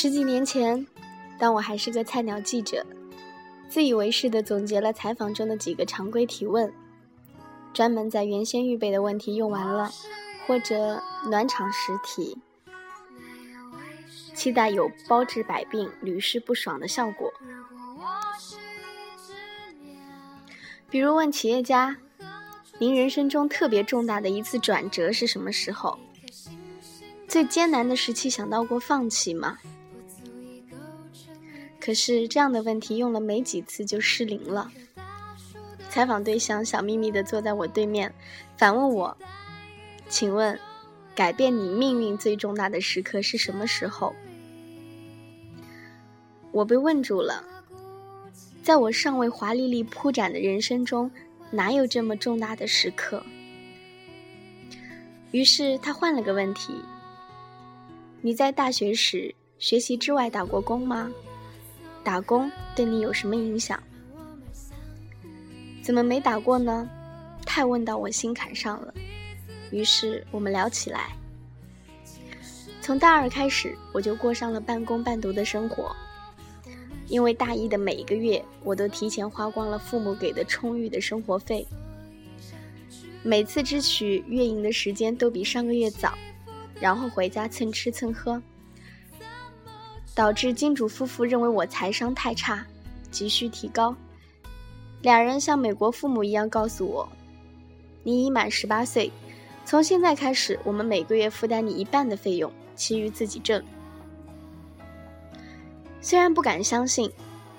十几年前，当我还是个菜鸟记者，自以为是地总结了采访中的几个常规提问，专门在原先预备的问题用完了，或者暖场时提，期待有包治百病、屡试不爽的效果。比如问企业家：“您人生中特别重大的一次转折是什么时候？最艰难的时期想到过放弃吗？”可是这样的问题用了没几次就失灵了。采访对象小秘密地坐在我对面，反问我：“请问，改变你命运最重大的时刻是什么时候？”我被问住了。在我尚未华丽丽铺展的人生中，哪有这么重大的时刻？于是他换了个问题：“你在大学时学习之外打过工吗？”打工对你有什么影响？怎么没打过呢？太问到我心坎上了。于是我们聊起来。从大二开始，我就过上了半工半读的生活。因为大一的每一个月，我都提前花光了父母给的充裕的生活费。每次支取月营的时间都比上个月早，然后回家蹭吃蹭喝。导致金主夫妇认为我财商太差，急需提高。两人像美国父母一样告诉我：“你已满十八岁，从现在开始，我们每个月负担你一半的费用，其余自己挣。”虽然不敢相信，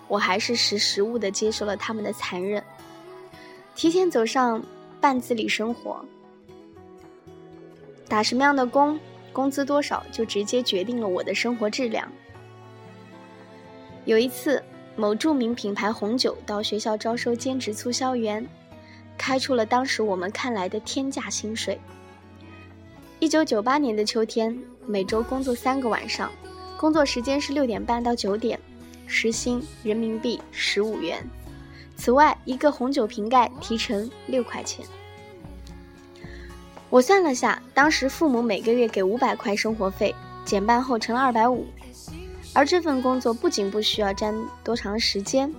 我还是识时务的接受了他们的残忍，提前走上半自理生活。打什么样的工，工资多少，就直接决定了我的生活质量。有一次，某著名品牌红酒到学校招收兼职促销员，开出了当时我们看来的天价薪水。一九九八年的秋天，每周工作三个晚上，工作时间是六点半到九点，时薪人民币十五元。此外，一个红酒瓶盖提成六块钱。我算了下，当时父母每个月给五百块生活费，减半后成了二百五。而这份工作不仅不需要占多长时间，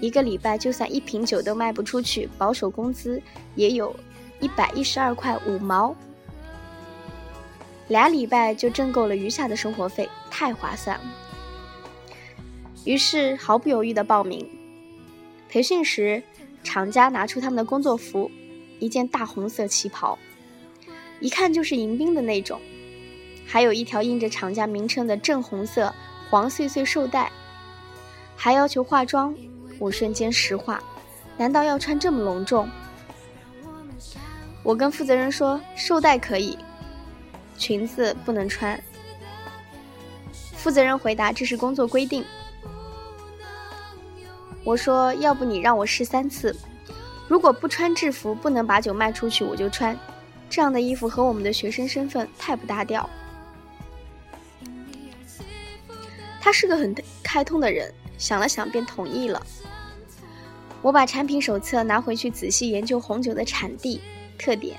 一个礼拜就算一瓶酒都卖不出去，保守工资也有一百一十二块五毛，俩礼拜就挣够了余下的生活费，太划算了。于是毫不犹豫地报名。培训时，厂家拿出他们的工作服，一件大红色旗袍，一看就是迎宾的那种，还有一条印着厂家名称的正红色。黄碎碎绶带，还要求化妆，我瞬间石化，难道要穿这么隆重？我跟负责人说，绶带可以，裙子不能穿。负责人回答，这是工作规定。我说，要不你让我试三次，如果不穿制服不能把酒卖出去，我就穿。这样的衣服和我们的学生身份太不搭调。他是个很开通的人，想了想便同意了。我把产品手册拿回去仔细研究红酒的产地、特点、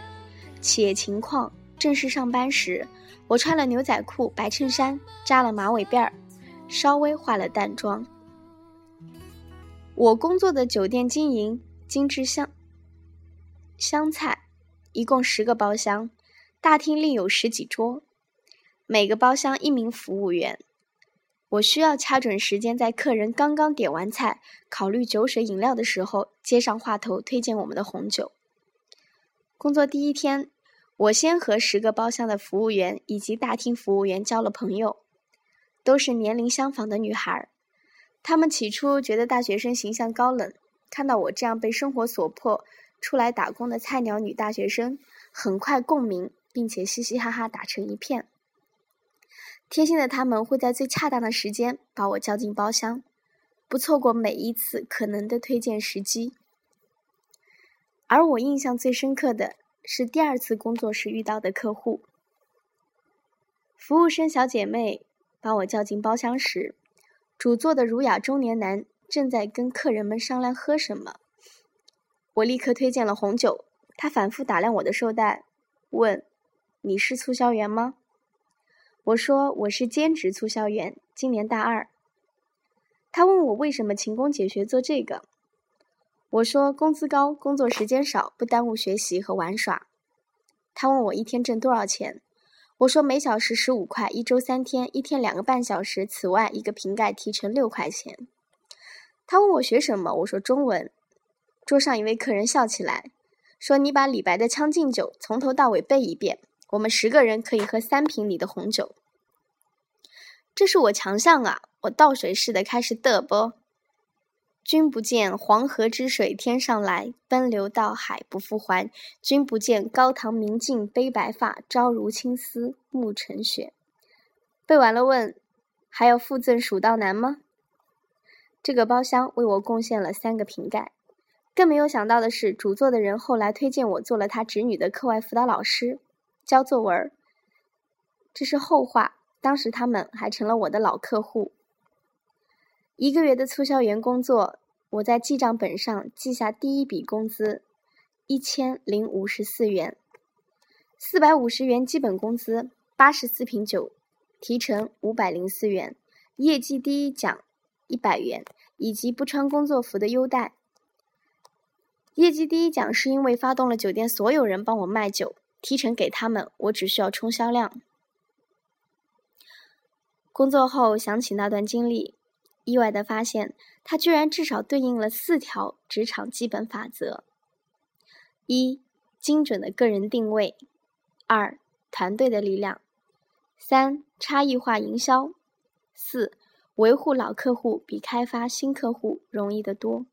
企业情况。正式上班时，我穿了牛仔裤、白衬衫，扎了马尾辫儿，稍微化了淡妆。我工作的酒店经营精致香香菜，一共十个包厢，大厅另有十几桌，每个包厢一名服务员。我需要掐准时间，在客人刚刚点完菜、考虑酒水饮料的时候，接上话头推荐我们的红酒。工作第一天，我先和十个包厢的服务员以及大厅服务员交了朋友，都是年龄相仿的女孩。他们起初觉得大学生形象高冷，看到我这样被生活所迫出来打工的菜鸟女大学生，很快共鸣，并且嘻嘻哈哈打成一片。贴心的他们会在最恰当的时间把我叫进包厢，不错过每一次可能的推荐时机。而我印象最深刻的是第二次工作时遇到的客户，服务生小姐妹把我叫进包厢时，主座的儒雅中年男正在跟客人们商量喝什么。我立刻推荐了红酒，他反复打量我的绶带，问：“你是促销员吗？”我说我是兼职促销员，今年大二。他问我为什么勤工俭学做这个，我说工资高，工作时间少，不耽误学习和玩耍。他问我一天挣多少钱，我说每小时十五块，一周三天，一天两个半小时，此外一个瓶盖提成六块钱。他问我学什么，我说中文。桌上一位客人笑起来，说：“你把李白的《将进酒》从头到尾背一遍，我们十个人可以喝三瓶你的红酒。”这是我强项啊！我倒水似的开始嘚啵。君不见黄河之水天上来，奔流到海不复还。君不见高堂明镜悲白发，朝如青丝暮成雪。背完了问，还要附赠蜀道难吗？这个包厢为我贡献了三个瓶盖。更没有想到的是，主座的人后来推荐我做了他侄女的课外辅导老师，教作文。这是后话。当时他们还成了我的老客户。一个月的促销员工作，我在记账本上记下第一笔工资，一千零五十四元，四百五十元基本工资，八十四瓶酒，提成五百零四元，业绩第一奖一百元，以及不穿工作服的优待。业绩第一奖是因为发动了酒店所有人帮我卖酒，提成给他们，我只需要冲销量。工作后想起那段经历，意外的发现，它居然至少对应了四条职场基本法则：一、精准的个人定位；二、团队的力量；三、差异化营销；四、维护老客户比开发新客户容易得多。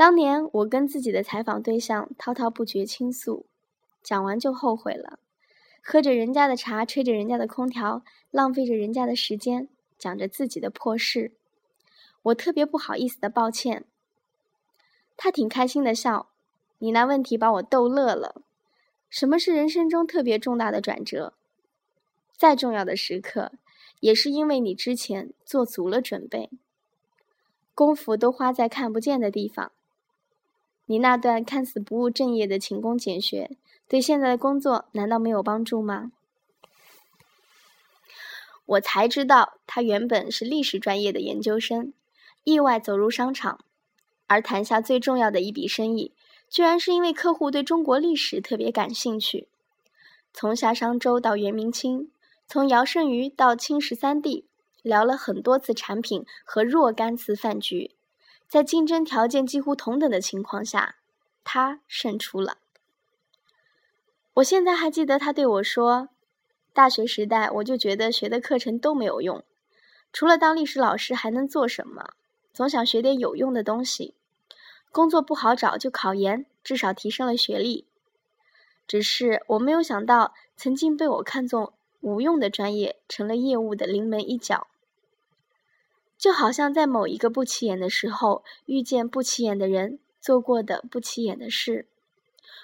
当年我跟自己的采访对象滔滔不绝倾诉，讲完就后悔了。喝着人家的茶，吹着人家的空调，浪费着人家的时间，讲着自己的破事，我特别不好意思的抱歉。他挺开心的笑，你那问题把我逗乐了。什么是人生中特别重大的转折？再重要的时刻，也是因为你之前做足了准备，功夫都花在看不见的地方。你那段看似不务正业的勤工俭学。对现在的工作难道没有帮助吗？我才知道他原本是历史专业的研究生，意外走入商场，而谈下最重要的一笔生意，居然是因为客户对中国历史特别感兴趣。从夏商周到元明清，从尧舜禹到清十三帝，聊了很多次产品和若干次饭局，在竞争条件几乎同等的情况下，他胜出了。我现在还记得他对我说：“大学时代，我就觉得学的课程都没有用，除了当历史老师还能做什么？总想学点有用的东西。工作不好找，就考研，至少提升了学历。只是我没有想到，曾经被我看作无用的专业，成了业务的临门一脚。就好像在某一个不起眼的时候，遇见不起眼的人，做过的不起眼的事。”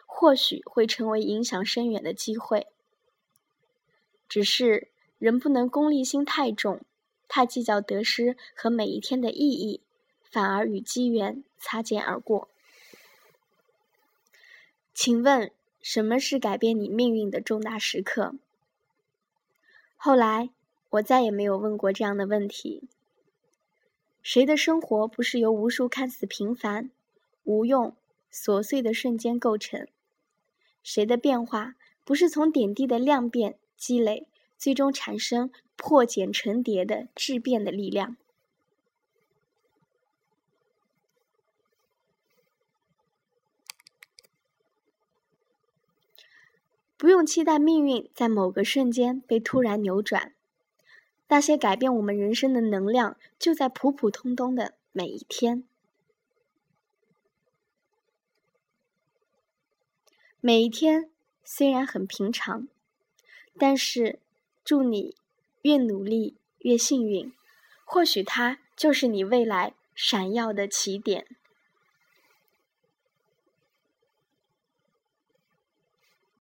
或许会成为影响深远的机会，只是人不能功利心太重，太计较得失和每一天的意义，反而与机缘擦肩而过。请问，什么是改变你命运的重大时刻？后来，我再也没有问过这样的问题。谁的生活不是由无数看似平凡、无用、琐碎的瞬间构成？谁的变化不是从点滴的量变积累，最终产生破茧成蝶的质变的力量？不用期待命运在某个瞬间被突然扭转，那些改变我们人生的能量就在普普通通的每一天。每一天虽然很平常，但是祝你越努力越幸运，或许它就是你未来闪耀的起点。